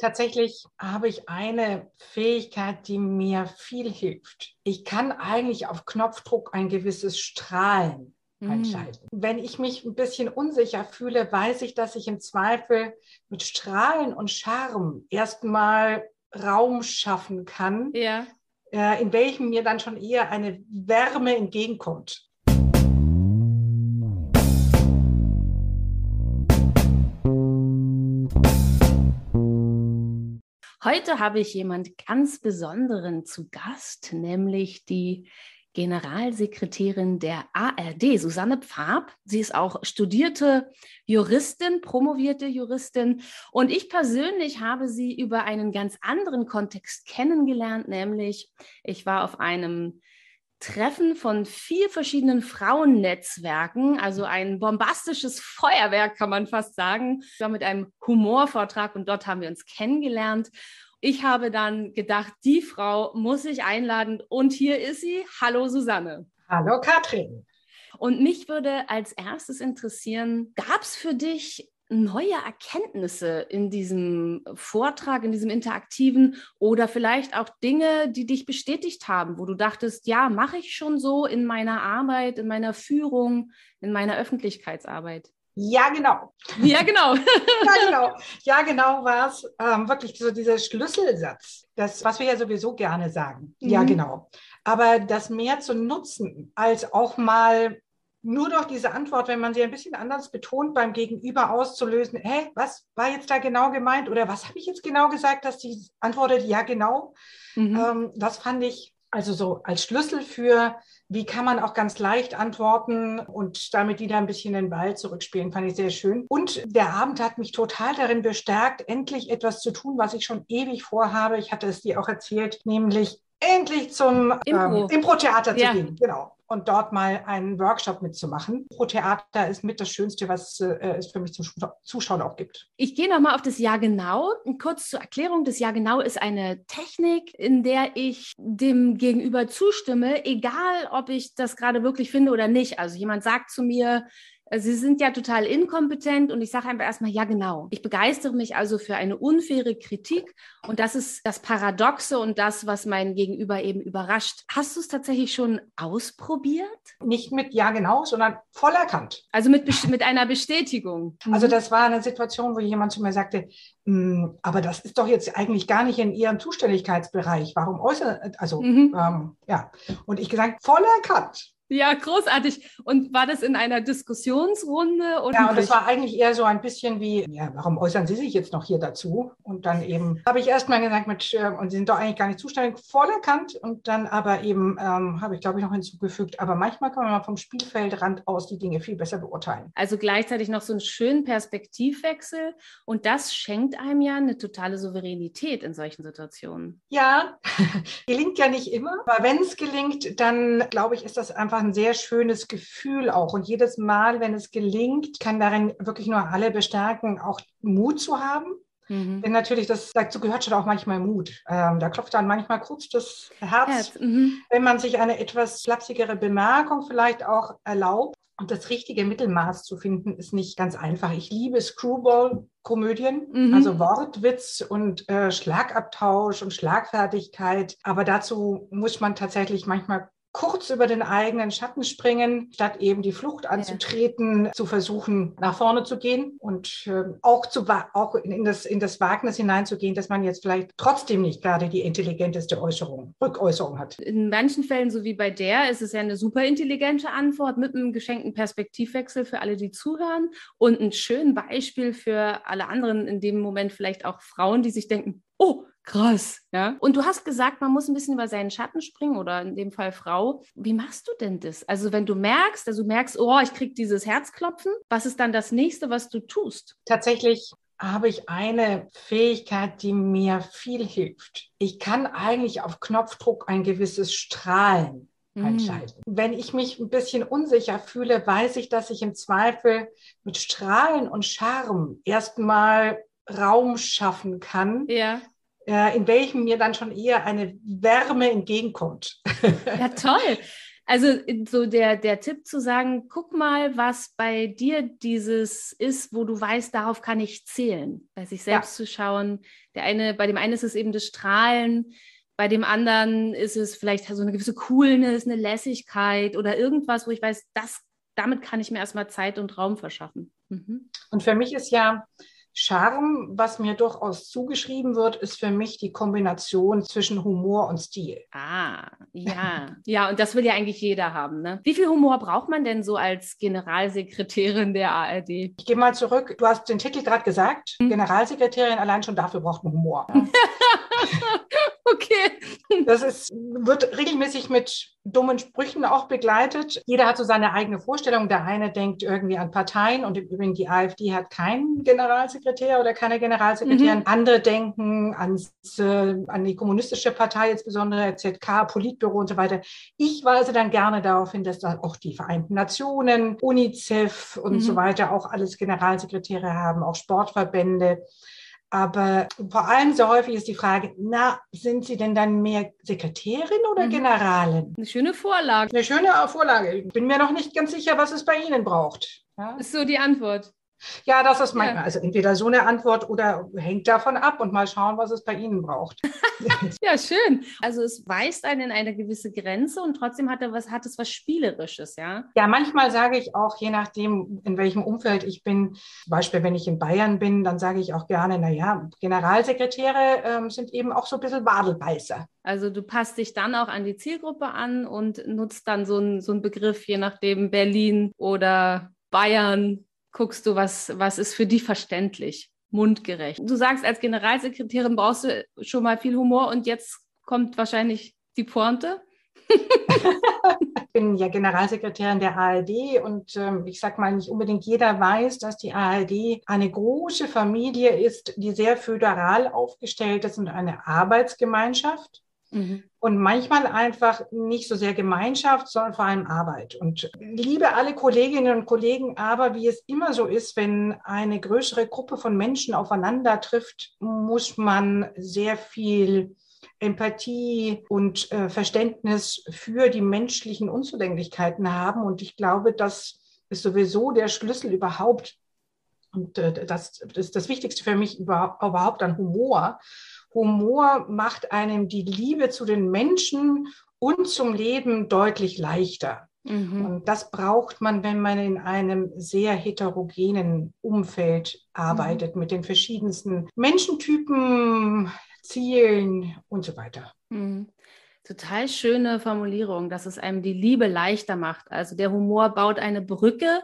Tatsächlich habe ich eine Fähigkeit, die mir viel hilft. Ich kann eigentlich auf Knopfdruck ein gewisses Strahlen mhm. einschalten. Wenn ich mich ein bisschen unsicher fühle, weiß ich, dass ich im Zweifel mit Strahlen und Charme erstmal Raum schaffen kann, ja. äh, in welchem mir dann schon eher eine Wärme entgegenkommt. Heute habe ich jemand ganz Besonderen zu Gast, nämlich die Generalsekretärin der ARD, Susanne Pfab. Sie ist auch studierte Juristin, promovierte Juristin. Und ich persönlich habe sie über einen ganz anderen Kontext kennengelernt, nämlich ich war auf einem Treffen von vier verschiedenen Frauennetzwerken, also ein bombastisches Feuerwerk, kann man fast sagen. War mit einem Humorvortrag und dort haben wir uns kennengelernt. Ich habe dann gedacht, die Frau muss ich einladen und hier ist sie. Hallo Susanne. Hallo Katrin. Und mich würde als erstes interessieren, gab es für dich neue Erkenntnisse in diesem Vortrag, in diesem interaktiven oder vielleicht auch Dinge, die dich bestätigt haben, wo du dachtest, ja, mache ich schon so in meiner Arbeit, in meiner Führung, in meiner Öffentlichkeitsarbeit? Ja, genau. Ja, genau. ja, genau. Ja, genau war es ähm, wirklich so dieser Schlüsselsatz, das, was wir ja sowieso gerne sagen. Mhm. Ja, genau. Aber das mehr zu nutzen, als auch mal nur durch diese Antwort, wenn man sie ein bisschen anders betont, beim Gegenüber auszulösen, hä, was war jetzt da genau gemeint oder was habe ich jetzt genau gesagt, dass die antwortet, ja, genau. Mhm. Ähm, das fand ich also so als Schlüssel für, wie kann man auch ganz leicht antworten und damit wieder ein bisschen den Ball zurückspielen, fand ich sehr schön. Und der Abend hat mich total darin bestärkt, endlich etwas zu tun, was ich schon ewig vorhabe. Ich hatte es dir auch erzählt, nämlich endlich zum Impro. Ähm, Impro-Theater zu ja. gehen. Genau und dort mal einen Workshop mitzumachen. Pro Theater ist mit das Schönste, was äh, es für mich zum Zuschauen auch gibt. Ich gehe nochmal auf das Jahr genau. Kurz zur Erklärung. Das Jahr genau ist eine Technik, in der ich dem Gegenüber zustimme, egal ob ich das gerade wirklich finde oder nicht. Also jemand sagt zu mir, Sie sind ja total inkompetent und ich sage einfach erstmal, ja genau. Ich begeistere mich also für eine unfaire Kritik und das ist das Paradoxe und das, was mein Gegenüber eben überrascht. Hast du es tatsächlich schon ausprobiert? Nicht mit ja genau, sondern voll erkannt. Also mit, mit einer Bestätigung. Also das war eine Situation, wo jemand zu mir sagte, hm, aber das ist doch jetzt eigentlich gar nicht in Ihrem Zuständigkeitsbereich. Warum äußert, also mhm. ähm, ja. Und ich gesagt, voll erkannt. Ja, großartig. Und war das in einer Diskussionsrunde? Oder ja, und das war eigentlich eher so ein bisschen wie, ja, warum äußern Sie sich jetzt noch hier dazu? Und dann eben habe ich erstmal gesagt, mit, äh, und Sie sind doch eigentlich gar nicht zuständig, voll erkannt. Und dann aber eben ähm, habe ich, glaube ich, noch hinzugefügt, aber manchmal kann man mal vom Spielfeldrand aus die Dinge viel besser beurteilen. Also gleichzeitig noch so einen schönen Perspektivwechsel. Und das schenkt einem ja eine totale Souveränität in solchen Situationen. Ja, gelingt ja nicht immer. Aber wenn es gelingt, dann glaube ich, ist das einfach ein sehr schönes Gefühl auch. Und jedes Mal, wenn es gelingt, kann darin wirklich nur alle bestärken, auch Mut zu haben. Mhm. Denn natürlich, das, dazu gehört schon auch manchmal Mut. Ähm, da klopft dann manchmal kurz das Herz, Herz. Mhm. wenn man sich eine etwas flapsigere Bemerkung vielleicht auch erlaubt. Und das richtige Mittelmaß zu finden, ist nicht ganz einfach. Ich liebe Screwball-Komödien, mhm. also Wortwitz und äh, Schlagabtausch und Schlagfertigkeit. Aber dazu muss man tatsächlich manchmal kurz über den eigenen Schatten springen, statt eben die Flucht anzutreten, ja. zu versuchen, nach vorne zu gehen und äh, auch, zu, auch in, das, in das Wagnis hineinzugehen, dass man jetzt vielleicht trotzdem nicht gerade die intelligenteste Äußerung, Rückäußerung hat. In manchen Fällen, so wie bei der, ist es ja eine super intelligente Antwort mit einem geschenkten Perspektivwechsel für alle, die zuhören und ein schönes Beispiel für alle anderen, in dem Moment vielleicht auch Frauen, die sich denken, oh, krass, ja. Und du hast gesagt, man muss ein bisschen über seinen Schatten springen oder in dem Fall Frau. Wie machst du denn das? Also wenn du merkst, also du merkst, oh, ich krieg dieses Herzklopfen, was ist dann das nächste, was du tust? Tatsächlich habe ich eine Fähigkeit, die mir viel hilft. Ich kann eigentlich auf Knopfdruck ein gewisses Strahlen mhm. einschalten. Wenn ich mich ein bisschen unsicher fühle, weiß ich, dass ich im Zweifel mit Strahlen und Charme erstmal Raum schaffen kann, ja. Äh, in welchem mir dann schon eher eine Wärme entgegenkommt. Ja, toll. Also so der, der Tipp zu sagen, guck mal, was bei dir dieses ist, wo du weißt, darauf kann ich zählen. Bei sich selbst ja. zu schauen. Der eine, bei dem einen ist es eben das Strahlen, bei dem anderen ist es vielleicht so eine gewisse Coolness, eine Lässigkeit oder irgendwas, wo ich weiß, das, damit kann ich mir erstmal Zeit und Raum verschaffen. Mhm. Und für mich ist ja Charme, was mir durchaus zugeschrieben wird, ist für mich die Kombination zwischen Humor und Stil. Ah, ja. ja, und das will ja eigentlich jeder haben. Ne? Wie viel Humor braucht man denn so als Generalsekretärin der ARD? Ich gehe mal zurück. Du hast den Titel gerade gesagt. Hm. Generalsekretärin, allein schon dafür braucht man Humor. Das ist, wird regelmäßig mit dummen Sprüchen auch begleitet. Jeder hat so seine eigene Vorstellung. Der eine denkt irgendwie an Parteien und im Übrigen die AfD hat keinen Generalsekretär oder keine Generalsekretärin. Mhm. Andere denken ans, äh, an die kommunistische Partei, insbesondere ZK, Politbüro und so weiter. Ich weise dann gerne darauf hin, dass da auch die Vereinten Nationen, UNICEF und mhm. so weiter auch alles Generalsekretäre haben, auch Sportverbände. Aber vor allem so häufig ist die Frage, na, sind Sie denn dann mehr Sekretärin oder mhm. Generalin? Eine schöne Vorlage. Eine schöne Vorlage. Ich bin mir noch nicht ganz sicher, was es bei Ihnen braucht. Ja? Ist so die Antwort. Ja, das ist manchmal, ja. also entweder so eine Antwort oder hängt davon ab und mal schauen, was es bei Ihnen braucht. ja, schön. Also es weist einen in eine gewisse Grenze und trotzdem hat, er was, hat es was Spielerisches, ja? Ja, manchmal sage ich auch, je nachdem, in welchem Umfeld ich bin, zum Beispiel wenn ich in Bayern bin, dann sage ich auch gerne, naja, Generalsekretäre ähm, sind eben auch so ein bisschen Badelbeißer. Also du passt dich dann auch an die Zielgruppe an und nutzt dann so einen so Begriff, je nachdem Berlin oder Bayern guckst du, was, was ist für die verständlich, mundgerecht. Du sagst, als Generalsekretärin brauchst du schon mal viel Humor und jetzt kommt wahrscheinlich die Pointe. ich bin ja Generalsekretärin der ARD und ähm, ich sage mal, nicht unbedingt jeder weiß, dass die ARD eine große Familie ist, die sehr föderal aufgestellt ist und eine Arbeitsgemeinschaft. Mhm. Und manchmal einfach nicht so sehr Gemeinschaft, sondern vor allem Arbeit. Und liebe alle Kolleginnen und Kollegen, aber wie es immer so ist, wenn eine größere Gruppe von Menschen aufeinander trifft, muss man sehr viel Empathie und äh, Verständnis für die menschlichen Unzulänglichkeiten haben. Und ich glaube, das ist sowieso der Schlüssel überhaupt. Und äh, das, das ist das Wichtigste für mich überhaupt an Humor Humor macht einem die Liebe zu den Menschen und zum Leben deutlich leichter. Mhm. Und das braucht man, wenn man in einem sehr heterogenen Umfeld arbeitet, mhm. mit den verschiedensten Menschentypen, Zielen und so weiter. Mhm. Total schöne Formulierung, dass es einem die Liebe leichter macht. Also der Humor baut eine Brücke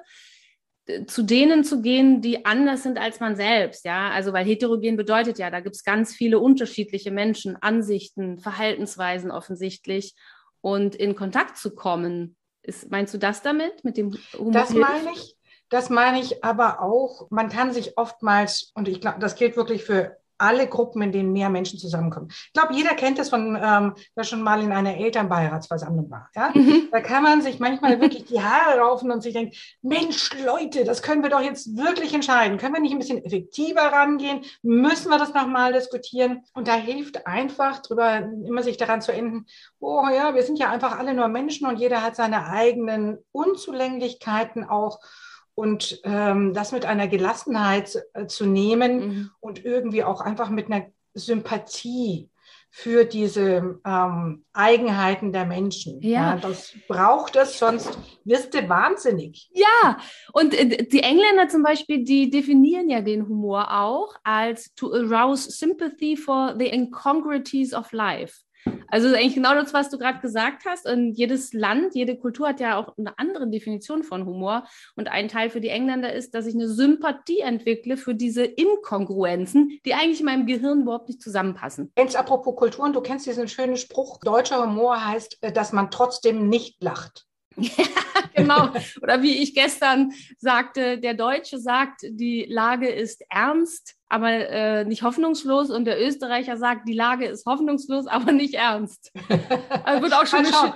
zu denen zu gehen, die anders sind als man selbst, ja. Also weil heterogen bedeutet ja, da gibt es ganz viele unterschiedliche Menschen, Ansichten, Verhaltensweisen offensichtlich. Und in Kontakt zu kommen, ist, meinst du das damit, mit dem Humor? Das meine ich. Das meine ich aber auch, man kann sich oftmals, und ich glaube, das gilt wirklich für alle Gruppen, in denen mehr Menschen zusammenkommen. Ich glaube, jeder kennt das von, ähm, wer schon mal in einer Elternbeiratsversammlung war. Ja? Mhm. Da kann man sich manchmal wirklich die Haare raufen und sich denken, Mensch, Leute, das können wir doch jetzt wirklich entscheiden. Können wir nicht ein bisschen effektiver rangehen? Müssen wir das nochmal diskutieren? Und da hilft einfach drüber, immer sich daran zu enden, oh ja, wir sind ja einfach alle nur Menschen und jeder hat seine eigenen Unzulänglichkeiten auch und ähm, das mit einer Gelassenheit äh, zu nehmen mhm. und irgendwie auch einfach mit einer Sympathie für diese ähm, Eigenheiten der Menschen. Ja. ja. das braucht es, sonst wirst du wahnsinnig. Ja, und äh, die Engländer zum Beispiel, die definieren ja den Humor auch als to arouse sympathy for the incongruities of life. Also eigentlich genau das, was du gerade gesagt hast. Und jedes Land, jede Kultur hat ja auch eine andere Definition von Humor. Und ein Teil für die Engländer ist, dass ich eine Sympathie entwickle für diese Inkongruenzen, die eigentlich in meinem Gehirn überhaupt nicht zusammenpassen. Jetzt apropos Kulturen, du kennst diesen schönen Spruch, deutscher Humor heißt, äh, dass man trotzdem nicht lacht. Ja, genau. Oder wie ich gestern sagte, der Deutsche sagt, die Lage ist ernst, aber äh, nicht hoffnungslos. Und der Österreicher sagt, die Lage ist hoffnungslos, aber nicht ernst. Also wird auch schon eine,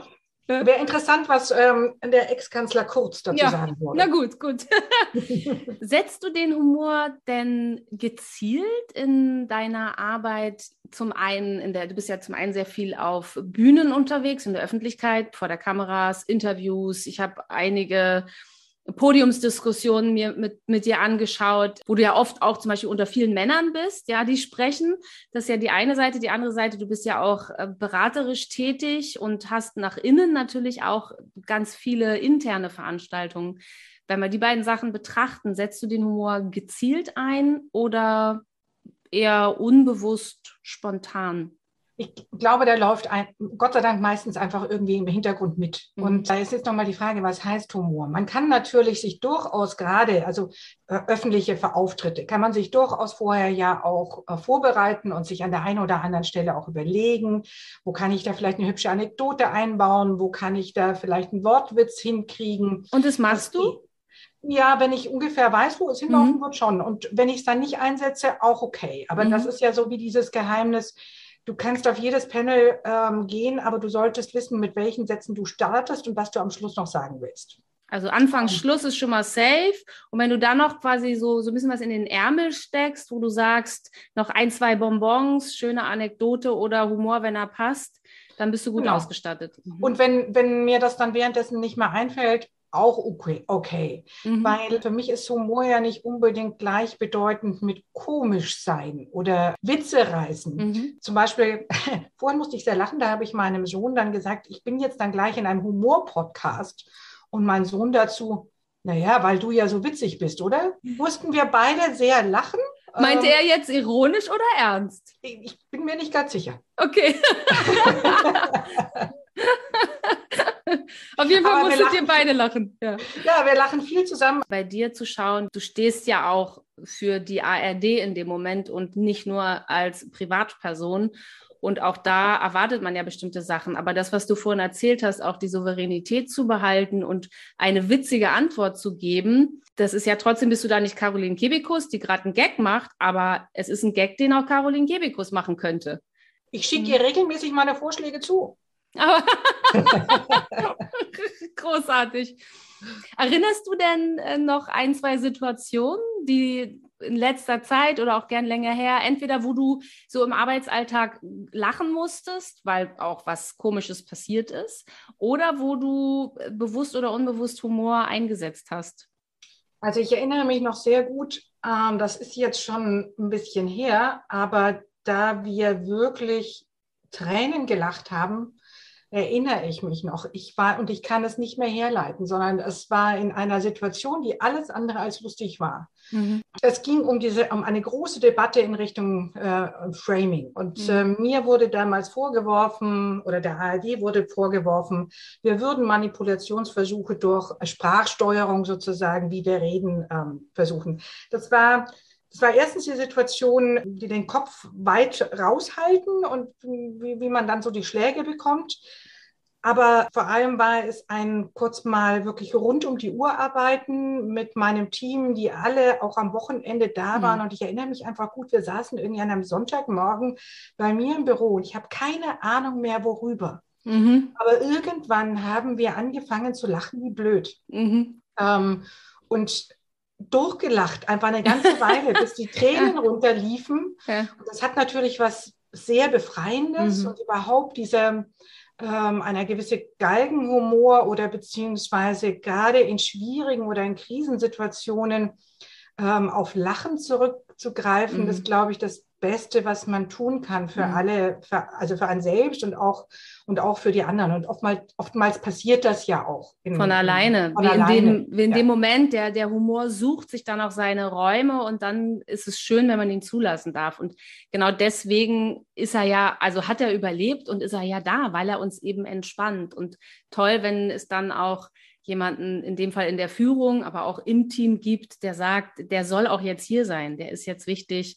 Wäre interessant, was ähm, der Ex-Kanzler Kurz dazu Ja, sagen würde. Na gut, gut. Setzt du den Humor denn gezielt in deiner Arbeit zum einen, in der, du bist ja zum einen sehr viel auf Bühnen unterwegs, in der Öffentlichkeit, vor der Kameras, Interviews. Ich habe einige Podiumsdiskussionen mir mit, mit dir angeschaut, wo du ja oft auch zum Beispiel unter vielen Männern bist, ja, die sprechen. Das ist ja die eine Seite. Die andere Seite, du bist ja auch äh, beraterisch tätig und hast nach innen natürlich auch ganz viele interne Veranstaltungen. Wenn wir die beiden Sachen betrachten, setzt du den Humor gezielt ein oder eher unbewusst, spontan? Ich glaube, der läuft ein, Gott sei Dank meistens einfach irgendwie im Hintergrund mit. Mhm. Und da ist jetzt nochmal die Frage, was heißt Humor? Man kann natürlich sich durchaus gerade, also äh, öffentliche Auftritte, kann man sich durchaus vorher ja auch äh, vorbereiten und sich an der einen oder anderen Stelle auch überlegen, wo kann ich da vielleicht eine hübsche Anekdote einbauen, wo kann ich da vielleicht einen Wortwitz hinkriegen. Und das machst du? Ja, wenn ich ungefähr weiß, wo es hinlaufen Mhm. wird, schon. Und wenn ich es dann nicht einsetze, auch okay. Aber Mhm. das ist ja so wie dieses Geheimnis. Du kannst auf jedes Panel ähm, gehen, aber du solltest wissen, mit welchen Sätzen du startest und was du am Schluss noch sagen willst. Also Anfang, Schluss ist schon mal safe. Und wenn du dann noch quasi so, so ein bisschen was in den Ärmel steckst, wo du sagst, noch ein, zwei Bonbons, schöne Anekdote oder Humor, wenn er passt, dann bist du gut Genau. ausgestattet. Mhm. Und wenn, wenn mir das dann währenddessen nicht mehr einfällt, auch okay. okay. Mhm. Weil für mich ist Humor ja nicht unbedingt gleichbedeutend mit komisch sein oder Witze reißen. Mhm. Zum Beispiel, vorhin musste ich sehr lachen, da habe ich meinem Sohn dann gesagt, ich bin jetzt dann gleich in einem Humor-Podcast. Und mein Sohn dazu, naja, weil du ja so witzig bist, oder? Mussten wir beide sehr lachen. Meinte Ähm, er jetzt ironisch oder ernst? Ich bin mir nicht ganz sicher. Okay. Auf jeden Fall Aber musstet ihr lachen. beide lachen. Ja. Ja, wir lachen viel zusammen. bei dir zu schauen, du stehst ja auch für die ARD in dem Moment und nicht nur als Privatperson. Und auch da erwartet man ja bestimmte Sachen. Aber das, was du vorhin erzählt hast, auch die Souveränität zu behalten und eine witzige Antwort zu geben, das ist ja trotzdem bist du da nicht Caroline Kebekus, die gerade einen Gag macht, aber es ist ein Gag, den auch Caroline Kebekus machen könnte. Ich schicke dir regelmäßig meine Vorschläge zu. Aber großartig. Erinnerst du denn äh, noch ein, zwei Situationen, die in letzter Zeit oder auch gern länger her, entweder wo du so im Arbeitsalltag lachen musstest, weil auch was Komisches passiert ist, oder wo du äh, bewusst oder unbewusst Humor eingesetzt hast? Also ich erinnere mich noch sehr gut, ähm, das ist jetzt schon ein bisschen her, aber da wir wirklich Tränen gelacht haben, erinnere ich mich noch. Ich war, und ich kann es nicht mehr herleiten, sondern es war in einer Situation, die alles andere als lustig war. Es ging um diese, um eine große Debatte in Richtung äh, Framing. Und Mhm. äh, mir wurde damals vorgeworfen, oder der ARD wurde vorgeworfen, wir würden Manipulationsversuche durch Sprachsteuerung sozusagen, wie wir reden, ähm, versuchen. Das war, das war erstens die Situation, die den Kopf weit raushalten und wie, wie man dann so die Schläge bekommt. Aber vor allem war es ein kurz mal wirklich rund um die Uhr arbeiten mit meinem Team, die alle auch am Wochenende da Mhm. waren. Und ich erinnere mich einfach gut, wir saßen irgendwie an einem Sonntagmorgen bei mir im Büro und ich habe keine Ahnung mehr, worüber. Mhm. Aber irgendwann haben wir angefangen zu lachen wie blöd. Mhm. Ähm, und durchgelacht, einfach eine ganze Weile, bis die Tränen runterliefen. Ja. Und das hat natürlich was sehr Befreiendes Mhm. und überhaupt diese ähm, einer gewisse Galgenhumor oder beziehungsweise gerade in schwierigen oder in Krisensituationen ähm, auf Lachen zurückzugreifen, Mhm. das glaube ich das Beste, was man tun kann für Mhm. alle, für, also für einen selbst und auch und auch für die anderen. Und oftmals, oftmals passiert das ja auch in, Von alleine. Von wie in, alleine. dem, wie in ja. dem Moment, der, der Humor sucht sich dann auch seine Räume und dann ist es schön, wenn man ihn zulassen darf. Und genau deswegen ist er ja, also hat er überlebt und ist er ja da, weil er uns eben entspannt. Und toll, wenn es dann auch jemanden, in dem Fall in der Führung, aber auch im Team gibt, der sagt, der soll auch jetzt hier sein, der ist jetzt wichtig.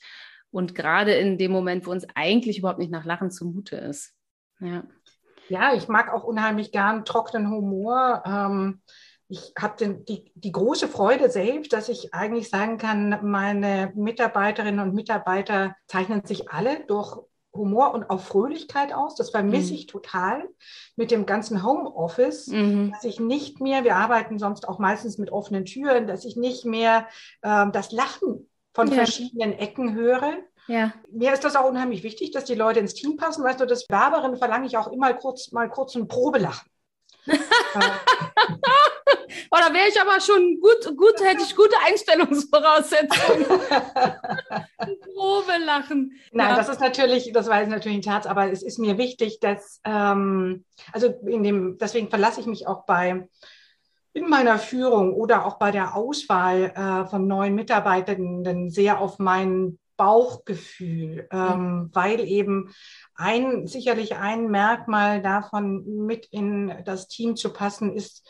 Und gerade in dem Moment, wo uns eigentlich überhaupt nicht nach Lachen zumute ist. Ja. Ja, ich mag auch unheimlich gern trockenen Humor. Ähm, ich habe die, die große Freude selbst, dass ich eigentlich sagen kann, meine Mitarbeiterinnen und Mitarbeiter zeichnen sich alle durch Humor und auch Fröhlichkeit aus. Das vermisse mhm. ich total mit dem ganzen Homeoffice, mhm. dass ich nicht mehr, wir arbeiten sonst auch meistens mit offenen Türen, dass ich nicht mehr äh, das Lachen von ja. verschiedenen Ecken höre. Ja. Mir ist das auch unheimlich wichtig, dass die Leute ins Team passen. Weißt du, das Werberin verlange ich auch immer kurz, mal kurz ein Probelachen. da wäre ich aber schon gut, gut, hätte ich gute Einstellungsvoraussetzungen. Probe lachen. Nein, ja. das ist natürlich, das war jetzt natürlich ein Terz, aber es ist mir wichtig, dass, ähm, also in dem, deswegen verlasse ich mich auch bei in meiner Führung oder auch bei der Auswahl äh, von neuen Mitarbeitenden sehr auf mein Bauchgefühl, ähm, mhm. weil eben ein, sicherlich ein Merkmal davon mit in das Team zu passen ist,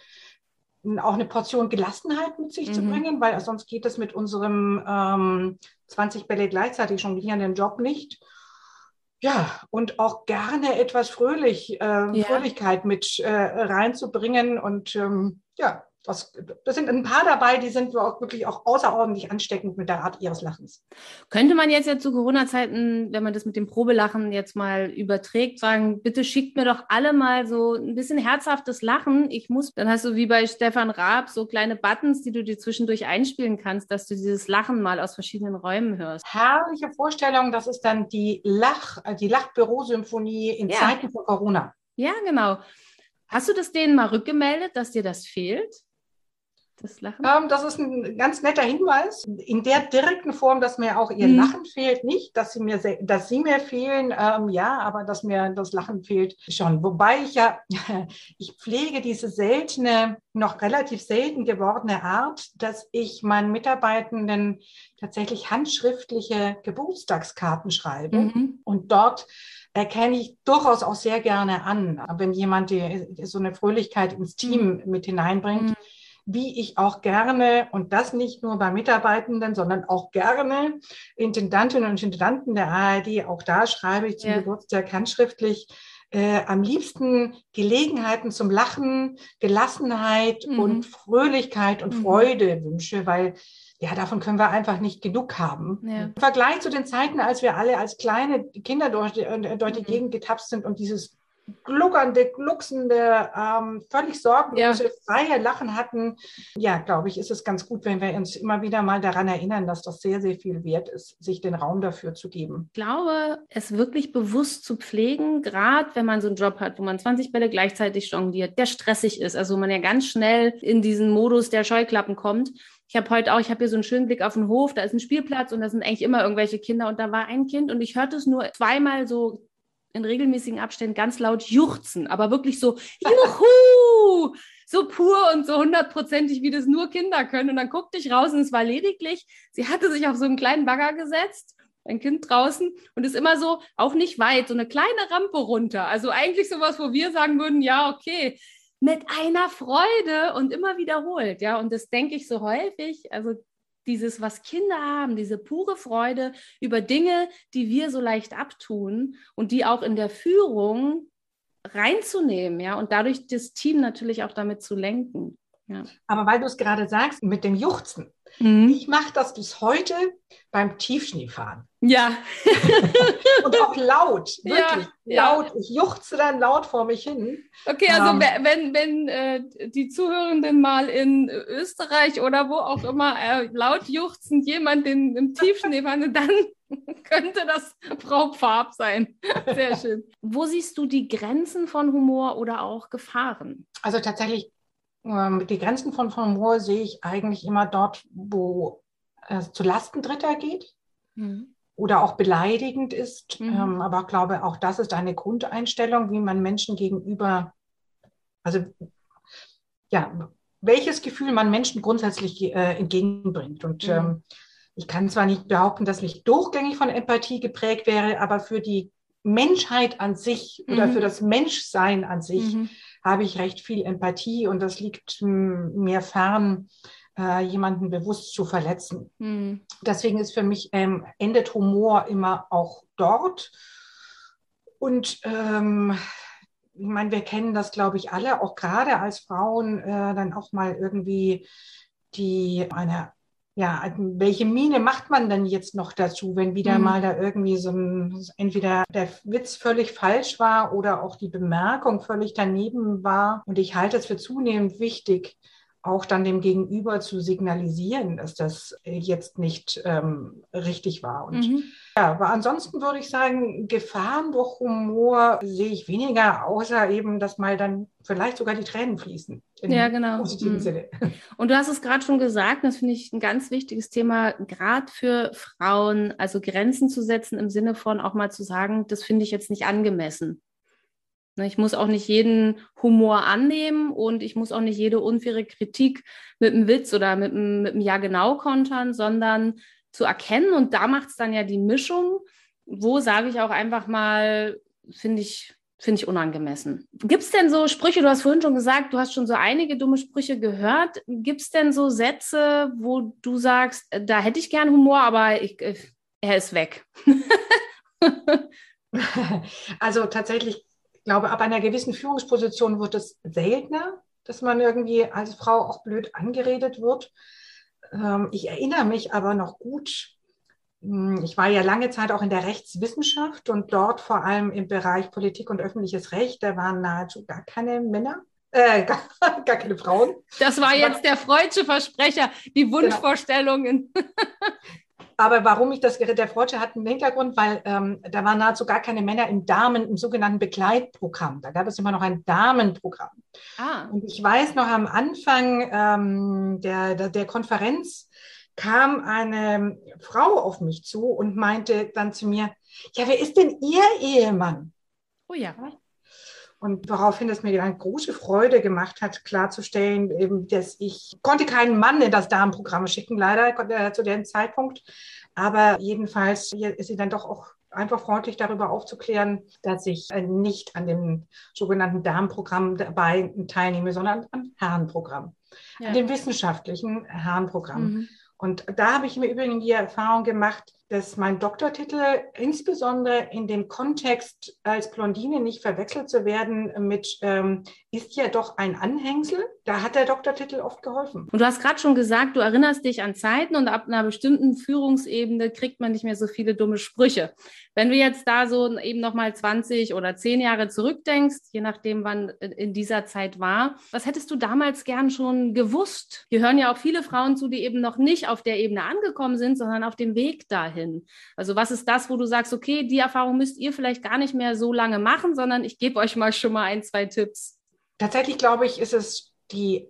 auch eine Portion Gelassenheit mit sich mhm. zu bringen, weil sonst geht es mit unserem ähm, 20 Bälle gleichzeitig jonglierenden Job nicht. Ja, und auch gerne etwas Fröhlich, äh, ja. Fröhlichkeit mit äh, reinzubringen und ähm, ja, das, das sind ein paar dabei, die sind auch wirklich auch außerordentlich ansteckend mit der Art ihres Lachens. Könnte man jetzt ja zu Corona-Zeiten, wenn man das mit dem Probelachen jetzt mal überträgt, sagen, bitte schickt mir doch alle mal so ein bisschen herzhaftes Lachen. Ich muss, dann hast du wie bei Stefan Raab so kleine Buttons, die du dir zwischendurch einspielen kannst, dass du dieses Lachen mal aus verschiedenen Räumen hörst. Herrliche Vorstellung, das ist dann die Lach, die Lachbürosymphonie in ja. Zeiten von Corona. Ja, genau. Hast du das denen mal rückgemeldet, dass dir das fehlt? Das Lachen? Ähm, das ist ein ganz netter Hinweis. In der direkten Form, dass mir auch ihr mhm. Lachen fehlt, nicht, dass sie mir, dass sie mir fehlen, ähm, ja, aber dass mir das Lachen fehlt schon. Wobei ich ja, ich pflege diese seltene, noch relativ selten gewordene Art, dass ich meinen Mitarbeitenden tatsächlich handschriftliche Geburtstagskarten schreibe mhm. und dort erkenne ich durchaus auch sehr gerne an, wenn jemand die, so eine Fröhlichkeit ins Team mhm. mit hineinbringt. Mhm wie ich auch gerne, und das nicht nur bei Mitarbeitenden, sondern auch gerne Intendantinnen und Intendanten der ARD, auch da schreibe ich zum ja. Geburtstag handschriftlich, äh, am liebsten Gelegenheiten zum Lachen, Gelassenheit mhm. und Fröhlichkeit und mhm. Freude wünsche, weil ja, davon können wir einfach nicht genug haben. Ja. Im Vergleich zu den Zeiten, als wir alle als kleine Kinder durch, äh, durch die mhm. Gegend getapst sind und dieses gluckernde, glucksende, ähm, völlig sorgenlose, ja. freie Lachen hatten. Ja, glaube ich, ist es ganz gut, wenn wir uns immer wieder mal daran erinnern, dass das sehr, sehr viel wert ist, sich den Raum dafür zu geben. Ich glaube, es wirklich bewusst zu pflegen, gerade wenn man so einen Job hat, wo man 20 Bälle gleichzeitig jongliert, der stressig ist, also man ja ganz schnell in diesen Modus der Scheuklappen kommt. Ich habe heute auch, ich habe hier so einen schönen Blick auf den Hof, da ist ein Spielplatz und da sind eigentlich immer irgendwelche Kinder und da war ein Kind und ich hörte es nur zweimal so in regelmäßigen Abständen ganz laut juchzen, aber wirklich so, juhu, so pur und so hundertprozentig, wie das nur Kinder können. Und dann guckte ich raus und es war lediglich, sie hatte sich auf so einen kleinen Bagger gesetzt, ein Kind draußen und ist immer so, auch nicht weit, so eine kleine Rampe runter. Also eigentlich sowas, wo wir sagen würden, ja, okay, mit einer Freude und immer wiederholt, ja. Und das denke ich so häufig. Also dieses, was Kinder haben, diese pure Freude über Dinge, die wir so leicht abtun und die auch in der Führung reinzunehmen, ja, und dadurch das Team natürlich auch damit zu lenken. Ja. Aber weil du es gerade sagst, mit dem Juchzen. Mhm. Ich mache das bis heute beim Tiefschneefahren. Ja. und auch laut, wirklich ja, laut. Ja. Ich juchze dann laut vor mich hin. Okay, also um, ähm. wenn, wenn äh, die Zuhörenden mal in Österreich oder wo auch immer äh, laut juchzend jemand den, im Tiefschnee fahren, dann könnte das Frau Pfab sein. Sehr schön. Wo siehst du die Grenzen von Humor oder auch Gefahren? Also tatsächlich, ähm, die Grenzen von Humor sehe ich eigentlich immer dort, wo es zu Lasten Dritter geht. Mhm oder auch beleidigend ist. Mhm. Ähm, aber ich glaube, auch das ist eine Grundeinstellung, wie man Menschen gegenüber, also ja, welches Gefühl man Menschen grundsätzlich äh, entgegenbringt. Und mhm. ähm, ich kann zwar nicht behaupten, dass ich durchgängig von Empathie geprägt wäre, aber für die Menschheit an sich mhm. oder für das Menschsein an sich mhm. habe ich recht viel Empathie und das liegt mir fern, äh, jemanden bewusst zu verletzen. Mhm. Deswegen ist für mich ähm, endet Humor immer auch dort. Und ähm, ich meine, wir kennen das, glaube ich, alle, auch gerade als Frauen, äh, dann auch mal irgendwie die eine ja, welche Miene macht man denn jetzt noch dazu, wenn wieder mhm. mal da irgendwie so ein, entweder der Witz völlig falsch war oder auch die Bemerkung völlig daneben war. Und ich halte es für zunehmend wichtig, auch dann dem Gegenüber zu signalisieren, dass das jetzt nicht ähm, richtig war. Und mhm. ja, aber ansonsten würde ich sagen, Gefahren durch Humor sehe ich weniger, außer eben, dass mal dann vielleicht sogar die Tränen fließen. ja, genau. positiven mhm. Sinne. Und du hast es gerade schon gesagt, das finde ich ein ganz wichtiges Thema, gerade für Frauen, also Grenzen zu setzen im Sinne von auch mal zu sagen, das finde ich jetzt nicht angemessen. Ne, ich muss auch nicht jeden Humor annehmen und ich muss auch nicht jede unfaire Kritik mit einem Witz oder mit einem, mit einem Ja genau kontern, sondern zu erkennen. Und da macht es dann ja die Mischung. Wo sage ich auch einfach mal, finde ich, finde ich unangemessen. Gibt es denn so Sprüche, du hast vorhin schon gesagt, du hast schon so einige dumme Sprüche gehört. Gibt es denn so Sätze, wo du sagst, äh, da hätte ich gern Humor, aber ich, äh, er ist weg? also tatsächlich glaube, ab einer gewissen Führungsposition wird es seltener, dass man irgendwie als Frau auch blöd angeredet wird. Ähm, ich erinnere mich aber noch gut, hm, ich war ja lange Zeit auch in der Rechtswissenschaft und dort vor allem im Bereich Politik und öffentliches Recht, da waren nahezu gar keine Männer. Äh, gar, gar, keine Frauen. Das war jetzt der freudsche Versprecher, die genau. Wunschvorstellungen. Genau. Aber warum ich das Gerät der Freude hat einen Hintergrund, weil ähm, da waren nahezu gar keine Männer im Damen, im sogenannten Begleitprogramm. Da gab es immer noch ein Damenprogramm. Ah. Und ich weiß noch am Anfang ähm, der, der, der Konferenz kam eine Frau auf mich zu und meinte dann zu mir, ja, wer ist denn Ihr Ehemann? Oh ja. Und woraufhin es mir eine große Freude gemacht hat, klarzustellen, eben, dass ich konnte keinen Mann in das Damenprogramm schicken, leider äh, zu dem Zeitpunkt. Aber jedenfalls ist sie dann doch auch einfach freundlich darüber aufzuklären, dass ich äh, nicht an dem sogenannten Damenprogramm dabei teilnehme, sondern am Herrenprogramm, ja. an dem wissenschaftlichen Herrenprogramm. Mhm. Und da habe ich im Übrigen die Erfahrung gemacht, dass mein Doktortitel insbesondere in dem Kontext als Blondine nicht verwechselt zu werden mit ähm, ist ja doch ein Anhängsel. Da hat der Doktortitel oft geholfen. Und du hast gerade schon gesagt, du erinnerst dich an Zeiten und ab einer bestimmten Führungsebene kriegt man nicht mehr so viele dumme Sprüche. Wenn du jetzt da so eben nochmal 20 oder 10 Jahre zurückdenkst, je nachdem, wann in dieser Zeit war, was hättest du damals gern schon gewusst? Hier hören ja auch viele Frauen zu, die eben noch nicht auf der Ebene angekommen sind, sondern auf dem Weg dahin. Also was ist das, wo du sagst, okay, die Erfahrung müsst ihr vielleicht gar nicht mehr so lange machen, sondern ich gebe euch mal schon mal ein, zwei Tipps. Tatsächlich glaube ich, ist es die,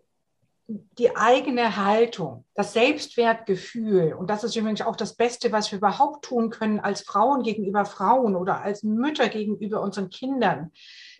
die eigene Haltung, das Selbstwertgefühl. Und das ist übrigens auch das Beste, was wir überhaupt tun können als Frauen gegenüber Frauen oder als Mütter gegenüber unseren Kindern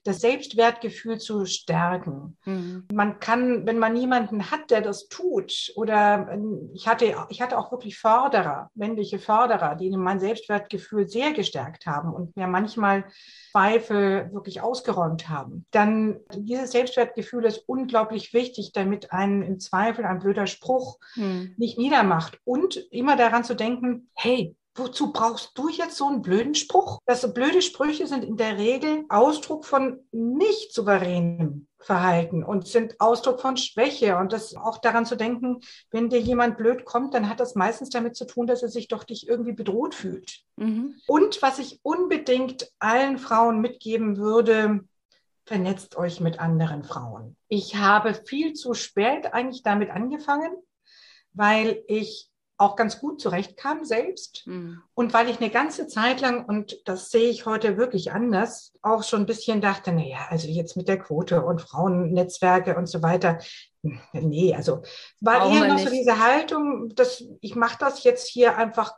das Selbstwertgefühl zu stärken. Mhm. Man kann, wenn man jemanden hat, der das tut, oder ähm, ich hatte, ich hatte auch wirklich Förderer, männliche Förderer, die mein Selbstwertgefühl sehr gestärkt haben und mir manchmal Zweifel wirklich ausgeräumt haben, dann dieses Selbstwertgefühl ist unglaublich wichtig, damit einen im Zweifel ein blöder Spruch hm. nicht niedermacht und immer daran zu denken, hey, wozu brauchst du jetzt so einen blöden Spruch? Das blöde Sprüche sind in der Regel Ausdruck von nicht souveränem Verhalten und sind Ausdruck von Schwäche. Und das auch daran zu denken, wenn dir jemand blöd kommt, dann hat das meistens damit zu tun, dass er sich doch dich irgendwie bedroht fühlt. Mhm. Und was ich unbedingt allen Frauen mitgeben würde, vernetzt euch mit anderen Frauen. Ich habe viel zu spät eigentlich damit angefangen, weil ich auch ganz gut zurechtkam selbst. Mhm. Und weil ich eine ganze Zeit lang, und das sehe ich heute wirklich anders, auch schon ein bisschen dachte, naja, also jetzt mit der Quote und Frauennetzwerke und so weiter. Nee, also war Brauchen eher noch nicht. so diese Haltung, dass ich mache das jetzt hier einfach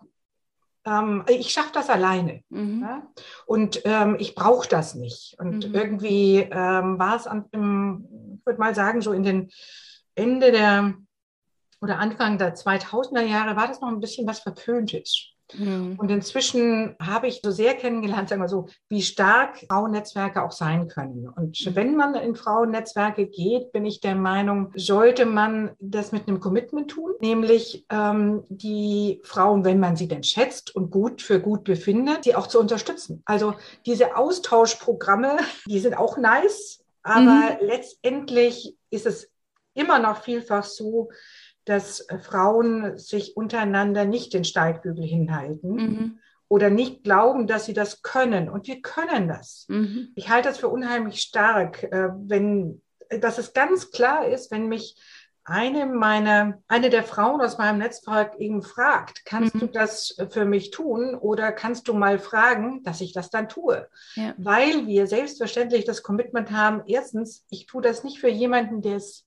ähm, ich schaffe das alleine. Mhm. Ja? Und ähm, ich brauche das nicht. Und mhm. irgendwie ähm, war es, ich würde mal sagen, so in den Ende der oder Anfang der 2000er Jahre war das noch ein bisschen was Verpöntes. Mhm. Und inzwischen habe ich so sehr kennengelernt, sagen wir so, wie stark Frauennetzwerke auch sein können. Und mhm. wenn man in Frauennetzwerke geht, bin ich der Meinung, sollte man das mit einem Commitment tun, nämlich ähm, die Frauen, wenn man sie denn schätzt und gut für gut befindet, sie auch zu unterstützen. Also diese Austauschprogramme, die sind auch nice, aber mhm. letztendlich ist es immer noch vielfach so, dass Frauen sich untereinander nicht den Steigbügel hinhalten. Mhm. Oder nicht glauben, dass sie das können. Und wir können das. Mhm. Ich halte das für unheimlich stark, äh, wenn, dass es ganz klar ist, wenn mich eine meiner, eine der Frauen aus meinem Netzwerk eben fragt, kannst mhm. du das für mich tun oder kannst du mal fragen, dass ich das dann tue? Ja. Weil wir selbstverständlich das Commitment haben, erstens, ich tue das nicht für jemanden, der es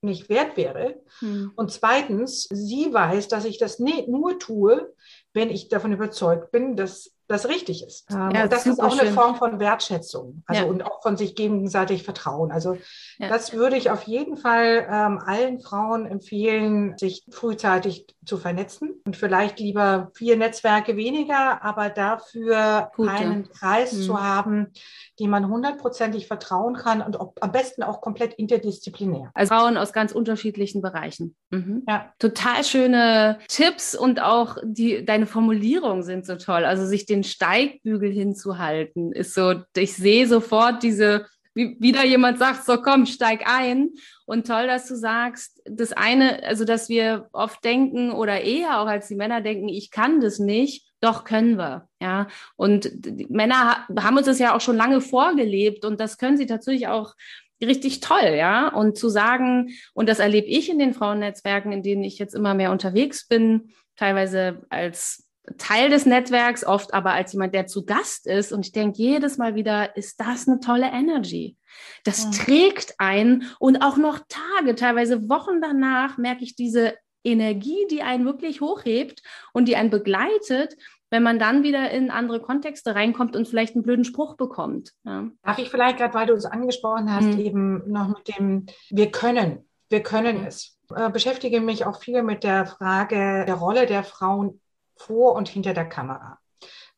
nicht wert wäre. Mhm. Und zweitens, sie weiß, dass ich das nie, nur tue, wenn ich davon überzeugt bin, dass das richtig ist. Ja, und das ist auch schön. eine Form von Wertschätzung also ja. und auch von sich gegenseitig Vertrauen. Also ja. das würde ich auf jeden Fall ähm, allen Frauen empfehlen, sich frühzeitig zu vernetzen und vielleicht lieber vier Netzwerke weniger, aber dafür Gute. einen Kreis mhm. zu haben, dem man hundertprozentig vertrauen kann und ob, am besten auch komplett interdisziplinär. Also Frauen aus ganz unterschiedlichen Bereichen. Mhm. Ja. Total schöne Tipps und auch die, deine Formulierungen sind so toll. Also sich den Steigbügel hinzuhalten ist so, ich sehe sofort diese wie wieder jemand sagt, so komm, steig ein. Und toll, dass du sagst, das eine, also dass wir oft denken oder eher auch als die Männer denken, ich kann das nicht. Doch können wir, ja. Und Männer haben uns das ja auch schon lange vorgelebt und das können sie tatsächlich auch richtig toll, ja. Und zu sagen, und das erlebe ich in den Frauennetzwerken, in denen ich jetzt immer mehr unterwegs bin, teilweise als Teil des Netzwerks, oft aber als jemand, der zu Gast ist. Und ich denke jedes Mal wieder, ist das eine tolle Energy. Das ja. trägt ein und auch noch Tage, teilweise Wochen danach merke ich diese Energie, die einen wirklich hochhebt und die einen begleitet, wenn man dann wieder in andere Kontexte reinkommt und vielleicht einen blöden Spruch bekommt. Ja. Darf ich vielleicht gerade, weil du es angesprochen hast, mhm. eben noch mit dem, wir können, wir können es. Äh, beschäftige mich auch viel mit der Frage der Rolle der Frauen vor und hinter der Kamera.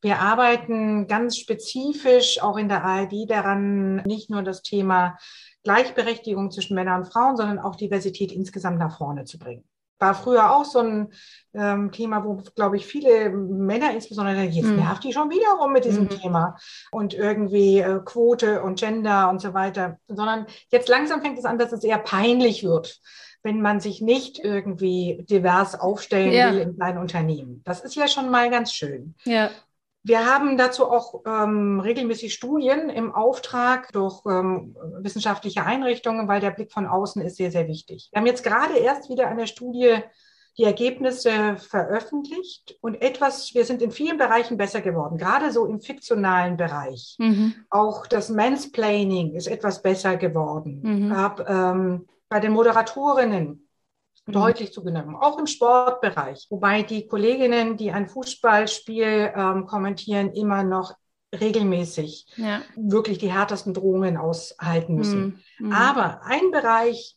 Wir arbeiten ganz spezifisch auch in der ARD daran, nicht nur das Thema Gleichberechtigung zwischen Männern und Frauen, sondern auch Diversität insgesamt nach vorne zu bringen. War früher auch so ein ähm, Thema, wo, glaube ich, viele Männer insbesondere, jetzt mhm. nervt die schon wieder rum mit diesem mhm. Thema und irgendwie äh, Quote und Gender und so weiter, sondern jetzt langsam fängt es an, dass es eher peinlich wird wenn man sich nicht irgendwie divers aufstellen ja. will in kleinen Unternehmen. Das ist ja schon mal ganz schön. Ja. Wir haben dazu auch ähm, regelmäßig Studien im Auftrag durch ähm, wissenschaftliche Einrichtungen, weil der Blick von außen ist sehr, sehr wichtig. Wir haben jetzt gerade erst wieder eine Studie die Ergebnisse veröffentlicht und etwas, wir sind in vielen Bereichen besser geworden, gerade so im fiktionalen Bereich. Mhm. Auch das Mansplaining ist etwas besser geworden. Mhm. Hab, ähm, bei den Moderatorinnen mhm. deutlich zugenommen, auch im Sportbereich. Wobei die Kolleginnen, die ein Fußballspiel ähm, kommentieren, immer noch regelmäßig ja. wirklich die härtesten Drohungen aushalten müssen. Mhm. mhm. Aber ein Bereich,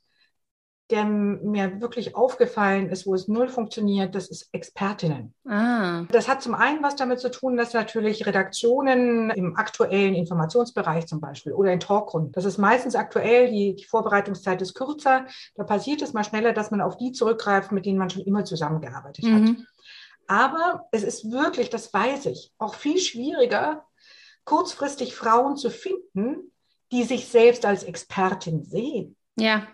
der mir wirklich aufgefallen ist, wo es null funktioniert, das ist Expertinnen. Ah. Das hat zum einen was damit zu tun, dass natürlich Redaktionen im aktuellen Informationsbereich zum Beispiel oder in Talkrunden, das ist meistens aktuell, die, die Vorbereitungszeit ist kürzer, da passiert es mal schneller, dass man auf die zurückgreift, mit denen man schon immer zusammengearbeitet mhm. hat. Aber es ist wirklich, das weiß ich, auch viel schwieriger, kurzfristig Frauen zu finden, die sich selbst als Expertin sehen. Ja.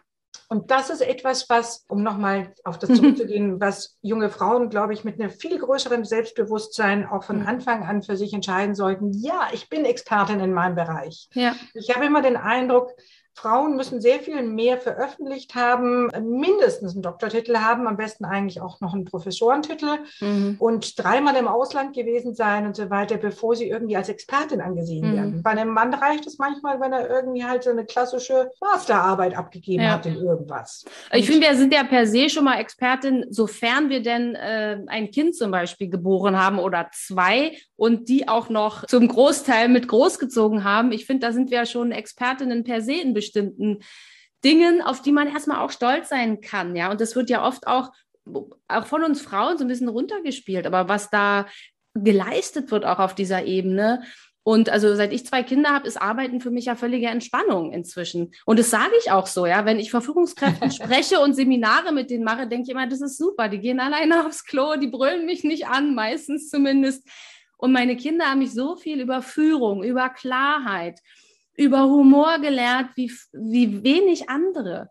Und das ist etwas, was, um nochmal auf das zurückzugehen, was junge Frauen, glaube ich, mit einem viel größeren Selbstbewusstsein auch von. Anfang an für sich entscheiden sollten. Ja, ich bin Expertin in meinem Bereich. Ja. Ich habe immer den Eindruck, Frauen müssen sehr viel mehr veröffentlicht haben, mindestens einen Doktortitel haben, am besten eigentlich auch noch einen Professorentitel mhm. und dreimal im Ausland gewesen sein und so weiter, bevor sie irgendwie als Expertin angesehen mhm. werden. Bei einem Mann reicht es manchmal, wenn er irgendwie halt so eine klassische Masterarbeit abgegeben ja. hat in irgendwas. Ich finde, wir sind ja per se schon mal Expertin, sofern wir denn äh, ein Kind zum Beispiel geboren haben oder zwei und die auch noch zum Großteil mit großgezogen haben. Ich finde, da sind wir ja schon Expertinnen per se in bestimmten Dingen, auf die man erstmal auch stolz sein kann. Ja, und das wird ja oft auch, auch von uns Frauen so ein bisschen runtergespielt. Aber was da geleistet wird auch auf dieser Ebene, und also seit ich zwei Kinder habe, ist Arbeiten für mich ja völlige Entspannung inzwischen. Und das sage ich auch so, ja. Wenn ich Verfügungskräften spreche und Seminare mit denen mache, denke ich immer, das ist super. Die gehen alleine aufs Klo, die brüllen mich nicht an, meistens zumindest. Und meine Kinder haben mich so viel über Führung, über Klarheit, über Humor gelehrt, wie, wie wenig andere.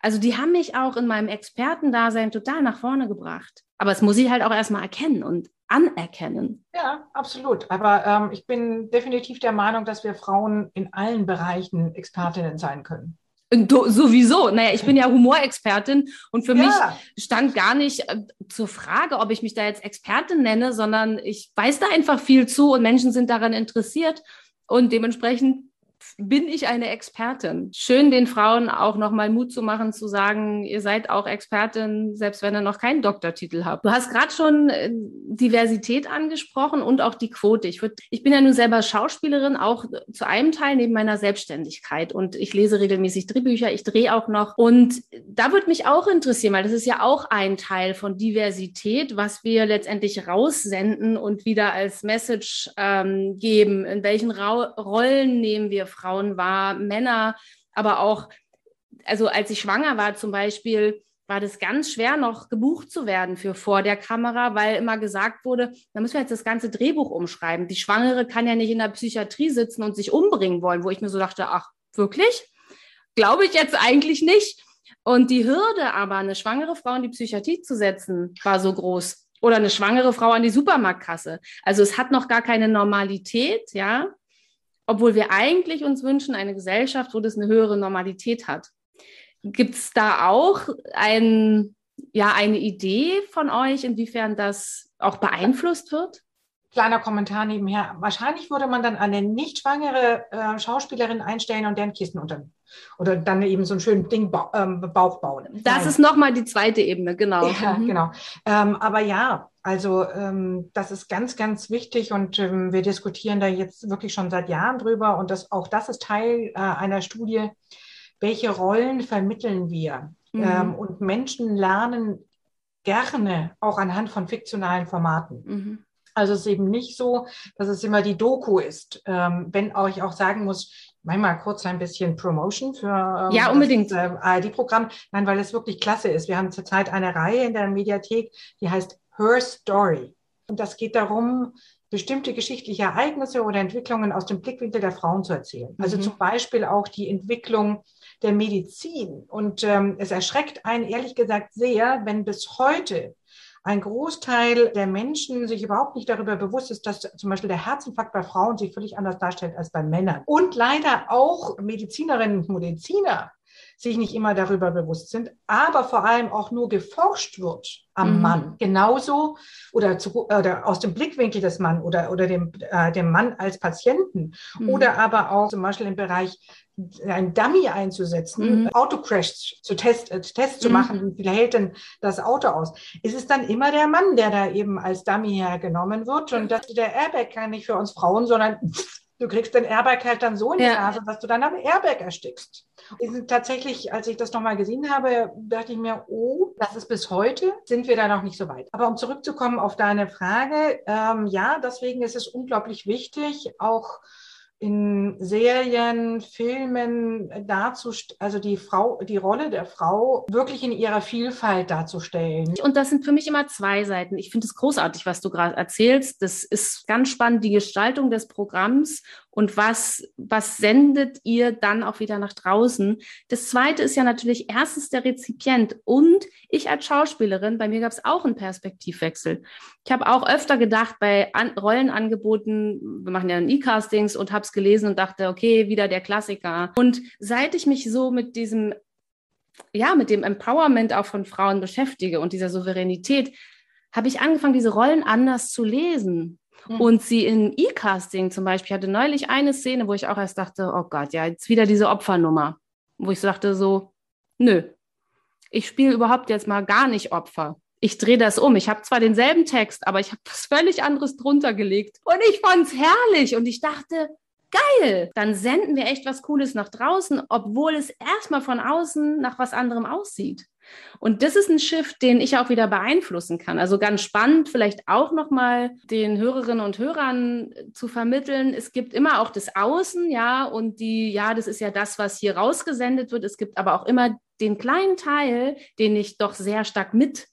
Also die haben mich auch in meinem Expertendasein total nach vorne gebracht. Aber es muss ich halt auch erstmal erkennen und anerkennen. Ja, absolut. Aber ähm, ich bin definitiv der Meinung, dass wir Frauen in allen Bereichen Expertinnen sein können. Do, sowieso. Naja, ich bin ja Humorexpertin und für ja. mich stand gar nicht äh, zur Frage, ob ich mich da jetzt Expertin nenne, sondern ich weiß da einfach viel zu und Menschen sind daran interessiert und dementsprechend bin ich eine Expertin. Schön, den Frauen auch nochmal Mut zu machen, zu sagen, ihr seid auch Expertin, selbst wenn ihr noch keinen Doktortitel habt. Du hast gerade schon äh, Diversität angesprochen und auch die Quote. Ich, würd, ich bin ja nun selber Schauspielerin, auch zu einem Teil neben meiner Selbstständigkeit. Und ich lese regelmäßig Drehbücher, ich drehe auch noch. Und da würde mich auch interessieren, weil das ist ja auch ein Teil von Diversität, was wir letztendlich raussenden und wieder als Message ähm, geben. In welchen Ra Rollen nehmen wir Frauen war, Männer, aber auch, also als ich schwanger war zum Beispiel, war das ganz schwer, noch gebucht zu werden für vor der Kamera, weil immer gesagt wurde, da müssen wir jetzt das ganze Drehbuch umschreiben. Die Schwangere kann ja nicht in der Psychiatrie sitzen und sich umbringen wollen, wo ich mir so dachte, ach, wirklich? Glaube ich jetzt eigentlich nicht. Und die Hürde aber, eine schwangere Frau in die Psychiatrie zu setzen, war so groß. Oder eine schwangere Frau an die Supermarktkasse. Also es hat noch gar keine Normalität, ja obwohl wir eigentlich uns wünschen, eine Gesellschaft, wo das eine höhere Normalität hat. Gibt es da auch ein, ja, eine Idee von euch, inwiefern das auch beeinflusst wird? Kleiner Kommentar nebenher. Wahrscheinlich würde man dann eine nicht schwangere äh, Schauspielerin einstellen und deren Kissen unter oder dann eben so einen schönen Ding ba ähm, Bauch bauen. Das Nein. ist nochmal die zweite Ebene, genau. Ja, mhm. genau. Ähm, aber ja, also ähm, das ist ganz, ganz wichtig und ähm, wir diskutieren da jetzt wirklich schon seit Jahren drüber und das, auch das ist Teil äh, einer Studie, welche Rollen vermitteln wir. Mhm. Ähm, und Menschen lernen gerne auch anhand von fiktionalen Formaten. Mhm. Also es ist eben nicht so, dass es immer die Doku ist. Ähm, wenn auch ich auch sagen muss, manchmal kurz ein bisschen Promotion für ähm, ja, unbedingt. das äh, ARD-Programm. Nein, weil es wirklich klasse ist. Wir haben zurzeit eine Reihe in der Mediathek, die heißt Her Story. Und das geht darum, bestimmte geschichtliche Ereignisse oder Entwicklungen aus dem Blickwinkel der Frauen zu erzählen. Also mhm. zum Beispiel auch die Entwicklung der Medizin. Und ähm, es erschreckt einen ehrlich gesagt sehr, wenn bis heute ein Großteil der Menschen sich überhaupt nicht darüber bewusst ist, dass zum Beispiel der Herzinfarkt bei Frauen sich völlig anders darstellt als bei Männern. Und leider auch Medizinerinnen und Mediziner sich nicht immer darüber bewusst sind, aber vor allem auch nur geforscht wird am mhm. Mann. Genauso oder, zu, oder aus dem Blickwinkel des Mannes oder, oder dem, äh, dem Mann als Patienten mhm. oder aber auch zum Beispiel im Bereich ein Dummy einzusetzen, mhm. Autocrash zu Test, äh, Test zu mhm. machen, wie hält denn das Auto aus? Ist es dann immer der Mann, der da eben als Dummy hergenommen wird und das, der Airbag kann nicht für uns Frauen, sondern du kriegst den Airbag halt dann so in die ja. Nase, dass du dann am Airbag erstickst. Und tatsächlich, als ich das nochmal gesehen habe, dachte ich mir, oh, das ist bis heute, sind wir da noch nicht so weit. Aber um zurückzukommen auf deine Frage, ähm, ja, deswegen ist es unglaublich wichtig, auch in Serien, Filmen darzustellen, also die Frau, die Rolle der Frau wirklich in ihrer Vielfalt darzustellen. Und das sind für mich immer zwei Seiten. Ich finde es großartig, was du gerade erzählst. Das ist ganz spannend, die Gestaltung des Programms und was, was sendet ihr dann auch wieder nach draußen? Das zweite ist ja natürlich erstens der Rezipient und ich als Schauspielerin, bei mir gab es auch einen Perspektivwechsel. Ich habe auch öfter gedacht bei An Rollenangeboten, wir machen ja E-Castings und habe es gelesen und dachte, okay, wieder der Klassiker. Und seit ich mich so mit diesem, ja, mit dem Empowerment auch von Frauen beschäftige und dieser Souveränität, habe ich angefangen, diese Rollen anders zu lesen. Mhm. Und sie in E-Casting zum Beispiel hatte neulich eine Szene, wo ich auch erst dachte, oh Gott, ja, jetzt wieder diese Opfernummer. Wo ich so dachte so, nö, ich spiele überhaupt jetzt mal gar nicht Opfer. Ich drehe das um. Ich habe zwar denselben Text, aber ich habe was völlig anderes drunter gelegt. Und ich fand's herrlich. Und ich dachte, geil, dann senden wir echt was Cooles nach draußen, obwohl es erstmal von außen nach was anderem aussieht. Und das ist ein Shift, den ich auch wieder beeinflussen kann. Also ganz spannend, vielleicht auch nochmal den Hörerinnen und Hörern zu vermitteln. Es gibt immer auch das Außen, ja, und die, ja, das ist ja das, was hier rausgesendet wird. Es gibt aber auch immer den kleinen Teil, den ich doch sehr stark mit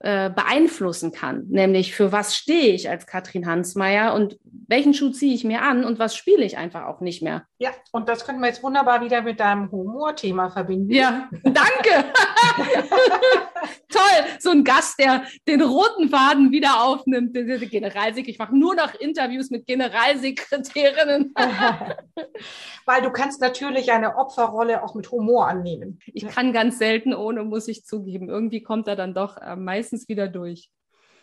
äh, beeinflussen kann. Nämlich, für was stehe ich als Katrin Hansmeier und welchen Schuh ziehe ich mir an und was spiele ich einfach auch nicht mehr. Ja, und das können wir jetzt wunderbar wieder mit deinem Humorthema verbinden. Ja, danke. Toll, so ein Gast, der den roten Faden wieder aufnimmt. Generalsekretär, ich mache nur noch Interviews mit Generalsekretärinnen. Weil du kannst natürlich eine Opferrolle auch mit Humor annehmen. Ich kann ganz selten ohne, muss ich zugeben. Irgendwie kommt er dann doch äh, meistens wieder durch.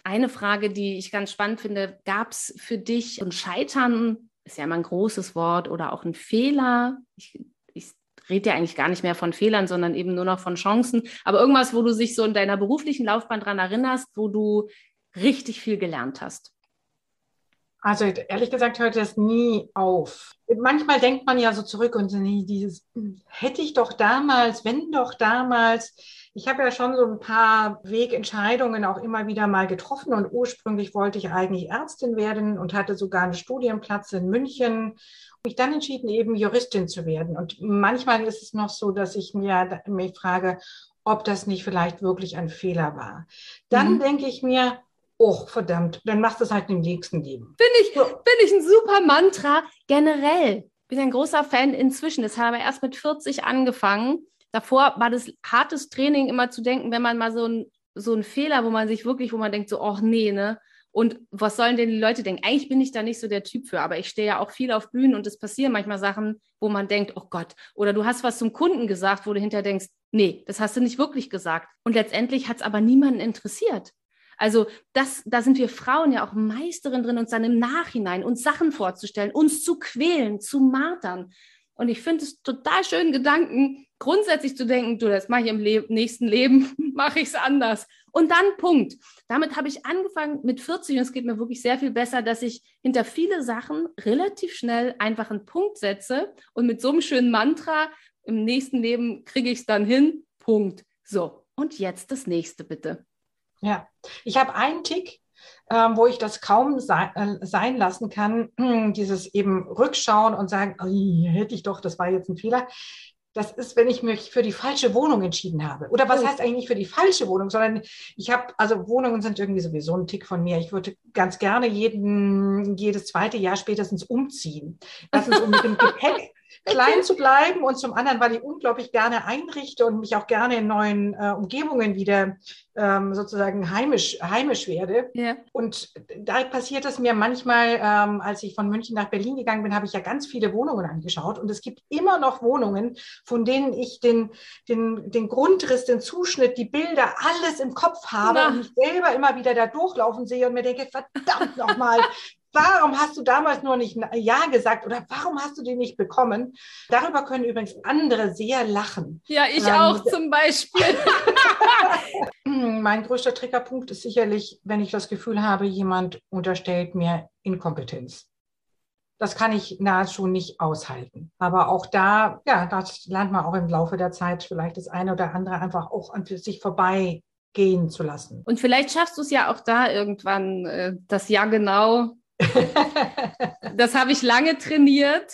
Eine Frage, die ich ganz spannend finde, gab es für dich ein Scheitern, ist ja immer ein großes Wort, oder auch ein Fehler? Ich, ich rede ja eigentlich gar nicht mehr von Fehlern, sondern eben nur noch von Chancen. Aber irgendwas, wo du dich so in deiner beruflichen Laufbahn dran erinnerst, wo du richtig viel gelernt hast. Also ehrlich gesagt hört das nie auf. Manchmal denkt man ja so zurück und dieses hätte ich doch damals, wenn doch damals. Ich habe ja schon so ein paar Wegentscheidungen auch immer wieder mal getroffen und ursprünglich wollte ich eigentlich Ärztin werden und hatte sogar einen Studienplatz in München. Mich dann entschieden, eben Juristin zu werden. Und manchmal ist es noch so, dass ich mir mich frage, ob das nicht vielleicht wirklich ein Fehler war. Dann mhm. denke ich mir, oh, verdammt, dann machst du es halt im nächsten Leben. Bin ich, bin ich ein super Mantra generell. Bin ein großer Fan inzwischen. Das habe ich erst mit 40 angefangen. Davor war das hartes Training immer zu denken, wenn man mal so ein, so ein Fehler, wo man sich wirklich, wo man denkt so, ach nee, ne? Und was sollen denn die Leute denken? Eigentlich bin ich da nicht so der Typ für, aber ich stehe ja auch viel auf Bühnen und es passieren manchmal Sachen, wo man denkt, oh Gott, oder du hast was zum Kunden gesagt, wo du hinterher denkst, nee, das hast du nicht wirklich gesagt. Und letztendlich hat es aber niemanden interessiert. Also das, da sind wir Frauen ja auch Meisterin drin, uns dann im Nachhinein uns Sachen vorzustellen, uns zu quälen, zu martern. Und ich finde es total schön, Gedanken grundsätzlich zu denken, du, das mache ich im Le nächsten Leben, mache ich es anders. Und dann Punkt. Damit habe ich angefangen mit 40 und es geht mir wirklich sehr viel besser, dass ich hinter viele Sachen relativ schnell einfach einen Punkt setze und mit so einem schönen Mantra im nächsten Leben kriege ich es dann hin. Punkt. So, und jetzt das nächste bitte. Ja, ich habe einen Tick, wo ich das kaum sein, äh, sein lassen kann, dieses eben rückschauen und sagen, oh, hätte ich doch, das war jetzt ein Fehler. Das ist, wenn ich mich für die falsche Wohnung entschieden habe. Oder was oh. heißt eigentlich nicht für die falsche Wohnung, sondern ich habe, also Wohnungen sind irgendwie sowieso ein Tick von mir. Ich würde ganz gerne jeden, jedes zweite Jahr spätestens umziehen. Erstens um mit dem Gepäck klein zu bleiben und zum anderen, weil ich unglaublich gerne einrichte und mich auch gerne in neuen äh, Umgebungen wieder ähm, sozusagen heimisch, heimisch werde. Ja. Und da passiert es mir manchmal, ähm, als ich von München nach Berlin gegangen bin, habe ich ja ganz viele Wohnungen angeschaut und es gibt immer noch Wohnungen, von denen ich den, den, den Grundriss, den Zuschnitt, die Bilder, alles im Kopf habe Na. und mich selber immer wieder da durchlaufen sehe und mir denke, verdammt nochmal, Warum hast du damals nur nicht Ja gesagt oder warum hast du die nicht bekommen? Darüber können übrigens andere sehr lachen. Ja, ich ähm, auch zum Beispiel. mein größter Triggerpunkt ist sicherlich, wenn ich das Gefühl habe, jemand unterstellt mir Inkompetenz. Das kann ich nahezu nicht aushalten. Aber auch da, ja, das lernt man auch im Laufe der Zeit vielleicht das eine oder andere einfach auch an sich vorbeigehen zu lassen. Und vielleicht schaffst du es ja auch da irgendwann, äh, das Ja genau das habe ich lange trainiert.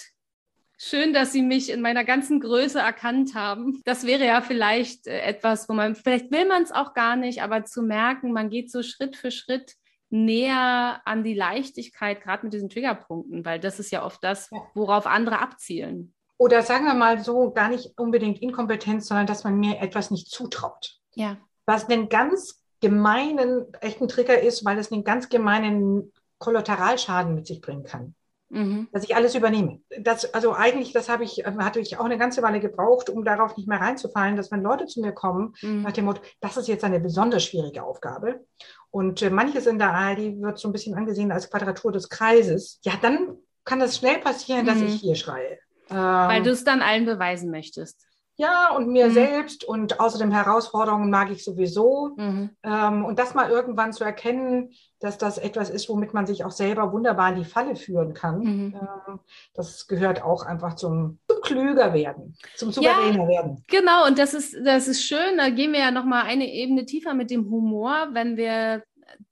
Schön, dass Sie mich in meiner ganzen Größe erkannt haben. Das wäre ja vielleicht äh, etwas, wo man, vielleicht will man es auch gar nicht, aber zu merken, man geht so Schritt für Schritt näher an die Leichtigkeit, gerade mit diesen Triggerpunkten, weil das ist ja oft das, worauf andere abzielen. Oder sagen wir mal so, gar nicht unbedingt Inkompetenz, sondern dass man mir etwas nicht zutraut. Ja. Was einen ganz gemeinen, echten Trigger ist, weil es einen ganz gemeinen Kollateralschaden mit sich bringen kann. Mhm. Dass ich alles übernehme. Das, also eigentlich, das habe ich, hatte ich auch eine ganze Weile gebraucht, um darauf nicht mehr reinzufallen, dass wenn Leute zu mir kommen, mhm. nach dem Motto, das ist jetzt eine besonders schwierige Aufgabe. Und äh, manches in der ARD wird so ein bisschen angesehen als Quadratur des Kreises. Ja, dann kann das schnell passieren, dass mhm. ich hier schreie. Weil ähm, du es dann allen beweisen möchtest. Ja, und mir mhm. selbst und außerdem Herausforderungen mag ich sowieso. Mhm. Ähm, und das mal irgendwann zu erkennen, dass das etwas ist, womit man sich auch selber wunderbar in die Falle führen kann. Mhm. Ähm, das gehört auch einfach zum, zum klüger werden, zum souveräner ja, werden. Genau, und das ist, das ist schön. Da gehen wir ja nochmal eine Ebene tiefer mit dem Humor, wenn wir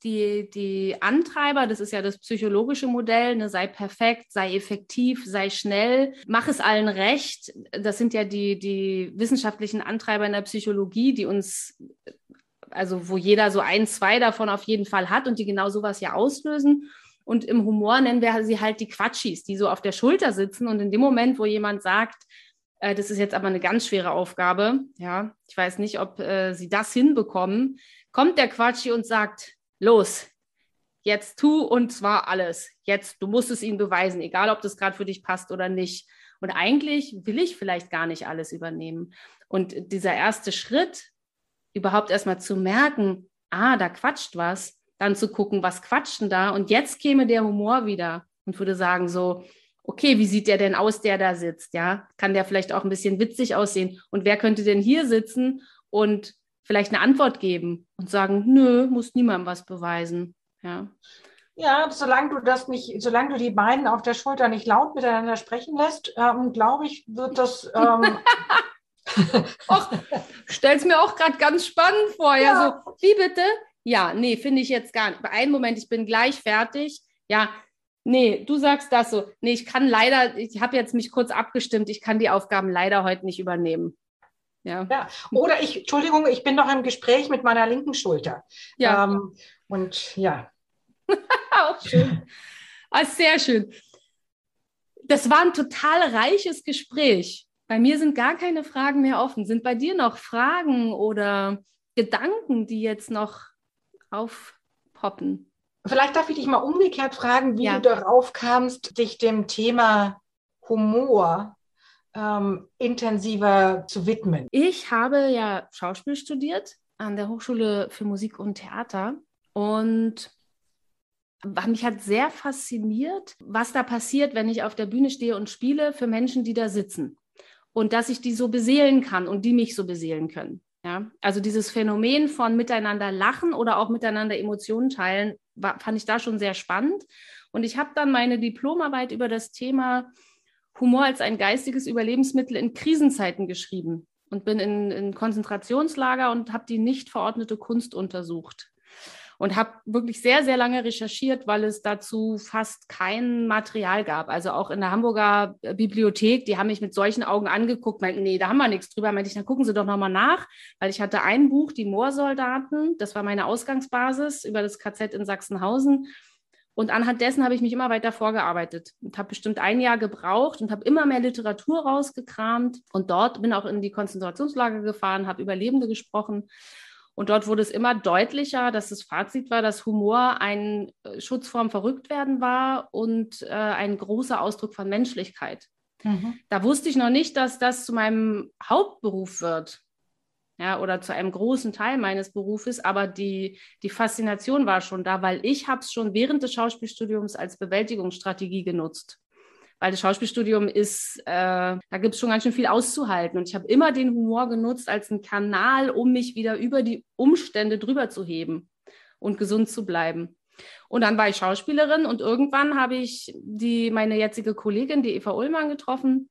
die, die Antreiber, das ist ja das psychologische Modell, ne, sei perfekt, sei effektiv, sei schnell, mach es allen recht. Das sind ja die, die wissenschaftlichen Antreiber in der Psychologie, die uns also wo jeder so ein, zwei davon auf jeden Fall hat und die genau sowas ja auslösen. Und im Humor nennen wir sie halt die Quatschis, die so auf der Schulter sitzen. Und in dem Moment, wo jemand sagt, äh, das ist jetzt aber eine ganz schwere Aufgabe, ja, ich weiß nicht, ob äh, sie das hinbekommen, kommt der Quatschi und sagt, los, jetzt tu und zwar alles. Jetzt, du musst es ihnen beweisen, egal ob das gerade für dich passt oder nicht. Und eigentlich will ich vielleicht gar nicht alles übernehmen. Und dieser erste Schritt, überhaupt erstmal zu merken, ah, da quatscht was, dann zu gucken, was quatscht denn da? Und jetzt käme der Humor wieder und würde sagen so, okay, wie sieht der denn aus, der da sitzt? Ja, kann der vielleicht auch ein bisschen witzig aussehen? Und wer könnte denn hier sitzen und vielleicht eine Antwort geben und sagen, nö, muss niemandem was beweisen. Ja. Ja, solange du das nicht, solange du die beiden auf der Schulter nicht laut miteinander sprechen lässt, ähm, glaube ich, wird das. Ähm Och, stell's mir auch gerade ganz spannend vor. Ja. ja, so, wie bitte? Ja, nee, finde ich jetzt gar nicht. Bei einem Moment, ich bin gleich fertig. Ja, nee, du sagst das so. Nee, ich kann leider, ich habe jetzt mich kurz abgestimmt, ich kann die Aufgaben leider heute nicht übernehmen. Ja. ja. Oder ich, Entschuldigung, ich bin noch im Gespräch mit meiner linken Schulter. Ja. Ähm, und ja. Auch schön. Ah, sehr schön. Das war ein total reiches Gespräch. Bei mir sind gar keine Fragen mehr offen. Sind bei dir noch Fragen oder Gedanken, die jetzt noch aufpoppen? Vielleicht darf ich dich mal umgekehrt fragen, wie ja. du darauf kamst, dich dem Thema Humor ähm, intensiver zu widmen. Ich habe ja Schauspiel studiert an der Hochschule für Musik und Theater und mich hat sehr fasziniert, was da passiert, wenn ich auf der Bühne stehe und spiele für Menschen, die da sitzen. Und dass ich die so beseelen kann und die mich so beseelen können. Ja, also dieses Phänomen von miteinander lachen oder auch miteinander Emotionen teilen, war, fand ich da schon sehr spannend. Und ich habe dann meine Diplomarbeit über das Thema Humor als ein geistiges Überlebensmittel in Krisenzeiten geschrieben und bin in, in Konzentrationslager und habe die nicht verordnete Kunst untersucht und habe wirklich sehr, sehr lange recherchiert, weil es dazu fast kein Material gab. Also auch in der Hamburger Bibliothek, die haben mich mit solchen Augen angeguckt, meinten, nee, da haben wir nichts drüber. Meinte ich, dann gucken Sie doch nochmal nach, weil ich hatte ein Buch, die Moorsoldaten, das war meine Ausgangsbasis über das KZ in Sachsenhausen. Und anhand dessen habe ich mich immer weiter vorgearbeitet und habe bestimmt ein Jahr gebraucht und habe immer mehr Literatur rausgekramt. Und dort bin auch in die Konzentrationslager gefahren, habe Überlebende gesprochen. Und dort wurde es immer deutlicher, dass das Fazit war, dass Humor ein äh, Schutz vorm Verrücktwerden war und äh, ein großer Ausdruck von Menschlichkeit. Mhm. Da wusste ich noch nicht, dass das zu meinem Hauptberuf wird ja, oder zu einem großen Teil meines Berufes, aber die, die Faszination war schon da, weil ich habe es schon während des Schauspielstudiums als Bewältigungsstrategie genutzt. Weil das Schauspielstudium ist, äh, da gibt es schon ganz schön viel auszuhalten. Und ich habe immer den Humor genutzt als einen Kanal, um mich wieder über die Umstände drüber zu heben und gesund zu bleiben. Und dann war ich Schauspielerin und irgendwann habe ich die, meine jetzige Kollegin, die Eva Ullmann, getroffen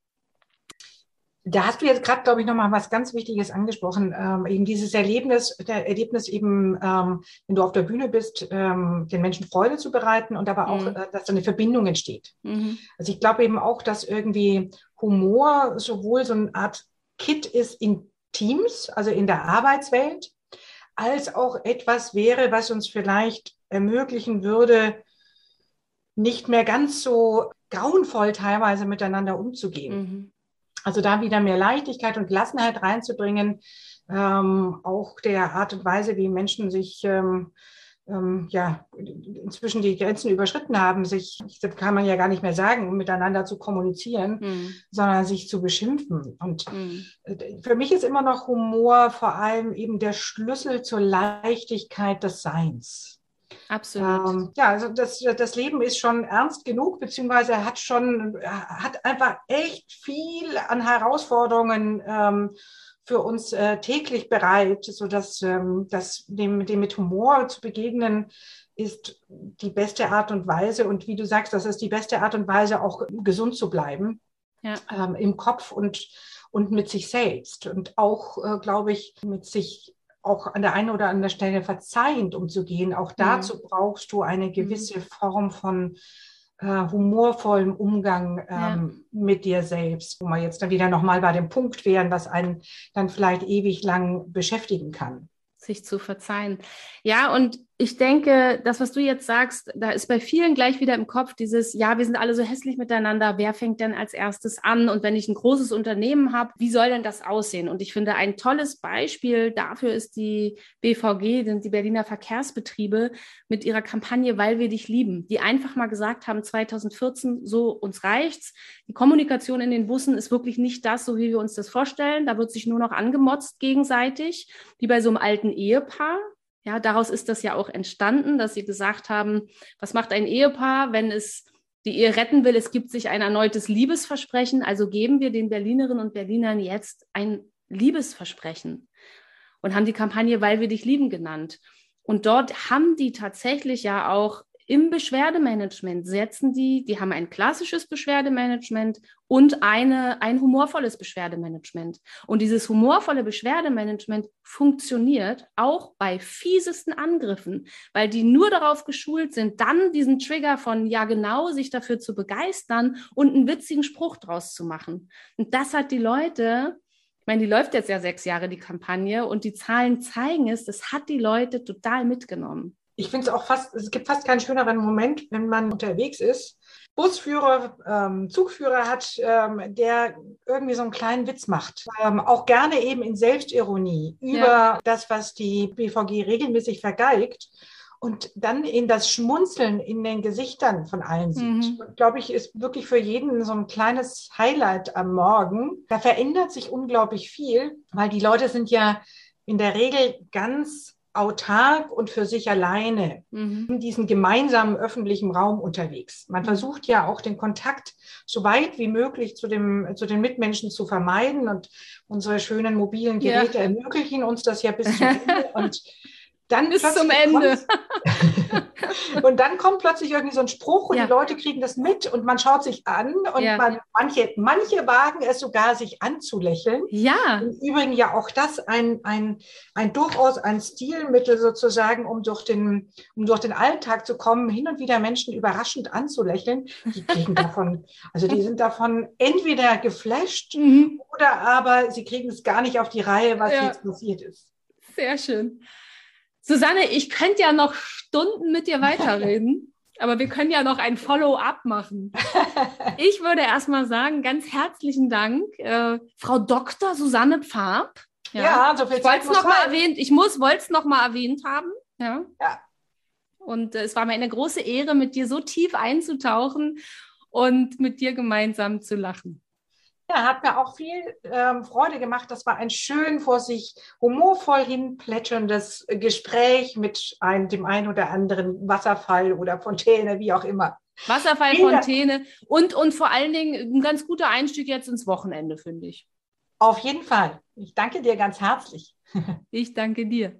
da hast du jetzt gerade, glaube ich, nochmal was ganz Wichtiges angesprochen. Ähm, eben dieses Erlebnis, der Erlebnis eben, ähm, wenn du auf der Bühne bist, ähm, den Menschen Freude zu bereiten und aber auch, mhm. äh, dass da eine Verbindung entsteht. Mhm. Also ich glaube eben auch, dass irgendwie Humor sowohl so eine Art Kit ist in Teams, also in der Arbeitswelt, als auch etwas wäre, was uns vielleicht ermöglichen würde, nicht mehr ganz so grauenvoll teilweise miteinander umzugehen. Mhm. Also da wieder mehr Leichtigkeit und Gelassenheit reinzubringen, ähm, auch der Art und Weise, wie Menschen sich ähm, ähm, ja inzwischen die Grenzen überschritten haben, sich, das kann man ja gar nicht mehr sagen, um miteinander zu kommunizieren, mhm. sondern sich zu beschimpfen. Und mhm. für mich ist immer noch Humor vor allem eben der Schlüssel zur Leichtigkeit des Seins. Absolut. Ähm, ja, also das, das Leben ist schon ernst genug, beziehungsweise hat schon, hat einfach echt viel an Herausforderungen ähm, für uns äh, täglich bereit, sodass ähm, das, dem, dem mit Humor zu begegnen, ist die beste Art und Weise. Und wie du sagst, das ist die beste Art und Weise, auch gesund zu bleiben ja. ähm, im Kopf und, und mit sich selbst. Und auch, äh, glaube ich, mit sich auch an der einen oder anderen Stelle verzeihend umzugehen. Auch dazu mhm. brauchst du eine gewisse mhm. Form von äh, humorvollem Umgang ähm, ja. mit dir selbst, wo wir jetzt dann wieder nochmal bei dem Punkt wären, was einen dann vielleicht ewig lang beschäftigen kann. sich zu verzeihen. Ja, und ich denke, das, was du jetzt sagst, da ist bei vielen gleich wieder im Kopf dieses, ja, wir sind alle so hässlich miteinander, wer fängt denn als erstes an? Und wenn ich ein großes Unternehmen habe, wie soll denn das aussehen? Und ich finde, ein tolles Beispiel dafür ist die BVG, sind die Berliner Verkehrsbetriebe mit ihrer Kampagne Weil wir dich lieben, die einfach mal gesagt haben, 2014, so uns reicht's. Die Kommunikation in den Bussen ist wirklich nicht das, so wie wir uns das vorstellen. Da wird sich nur noch angemotzt gegenseitig, wie bei so einem alten Ehepaar. Ja, daraus ist das ja auch entstanden, dass sie gesagt haben, was macht ein Ehepaar, wenn es die Ehe retten will? Es gibt sich ein erneutes Liebesversprechen. Also geben wir den Berlinerinnen und Berlinern jetzt ein Liebesversprechen und haben die Kampagne Weil wir dich lieben genannt. Und dort haben die tatsächlich ja auch im Beschwerdemanagement setzen die, die haben ein klassisches Beschwerdemanagement und eine, ein humorvolles Beschwerdemanagement. Und dieses humorvolle Beschwerdemanagement funktioniert auch bei fiesesten Angriffen, weil die nur darauf geschult sind, dann diesen Trigger von ja genau sich dafür zu begeistern und einen witzigen Spruch draus zu machen. Und das hat die Leute ich meine, die läuft jetzt ja sechs Jahre, die Kampagne, und die Zahlen zeigen es, das hat die Leute total mitgenommen ich finde es auch fast, es gibt fast keinen schöneren Moment, wenn man unterwegs ist. Busführer, ähm, Zugführer hat, ähm, der irgendwie so einen kleinen Witz macht. Ähm, auch gerne eben in Selbstironie über ja. das, was die BVG regelmäßig vergeigt. Und dann in das Schmunzeln in den Gesichtern von allen sieht. Mhm. Glaube ich, ist wirklich für jeden so ein kleines Highlight am Morgen. Da verändert sich unglaublich viel, weil die Leute sind ja in der Regel ganz autark und für sich alleine mhm. in diesem gemeinsamen öffentlichen Raum unterwegs. Man versucht ja auch den Kontakt so weit wie möglich zu, dem, zu den Mitmenschen zu vermeiden und unsere schönen mobilen Geräte ja. ermöglichen uns das ja bis zum Ende. Und dann bis zum Ende. und dann kommt plötzlich irgendwie so ein Spruch und ja. die Leute kriegen das mit und man schaut sich an und ja. man, manche, manche wagen es sogar, sich anzulächeln. Ja. Im Übrigen ja auch das ein, ein, ein durchaus ein Stilmittel sozusagen, um durch den, um durch den Alltag zu kommen, hin und wieder Menschen überraschend anzulächeln. Die kriegen davon, also die sind davon entweder geflasht mhm. oder aber sie kriegen es gar nicht auf die Reihe, was ja. jetzt passiert ist. Sehr schön. Susanne, ich könnte ja noch Stunden mit dir weiterreden, aber wir können ja noch ein Follow-up machen. Ich würde erstmal sagen, ganz herzlichen Dank, äh, Frau Dr. Susanne Pfab. Ja, ja so viel ich Zeit noch mal erwähnt, Ich muss, wollte es noch mal erwähnt haben. Ja. ja. Und äh, es war mir eine große Ehre, mit dir so tief einzutauchen und mit dir gemeinsam zu lachen. Ja, hat mir auch viel ähm, Freude gemacht. Das war ein schön vor sich humorvoll hinplätscherndes Gespräch mit ein, dem einen oder anderen Wasserfall oder Fontäne, wie auch immer. Wasserfall, Fontäne und, und vor allen Dingen ein ganz guter Einstieg jetzt ins Wochenende, finde ich. Auf jeden Fall. Ich danke dir ganz herzlich. ich danke dir.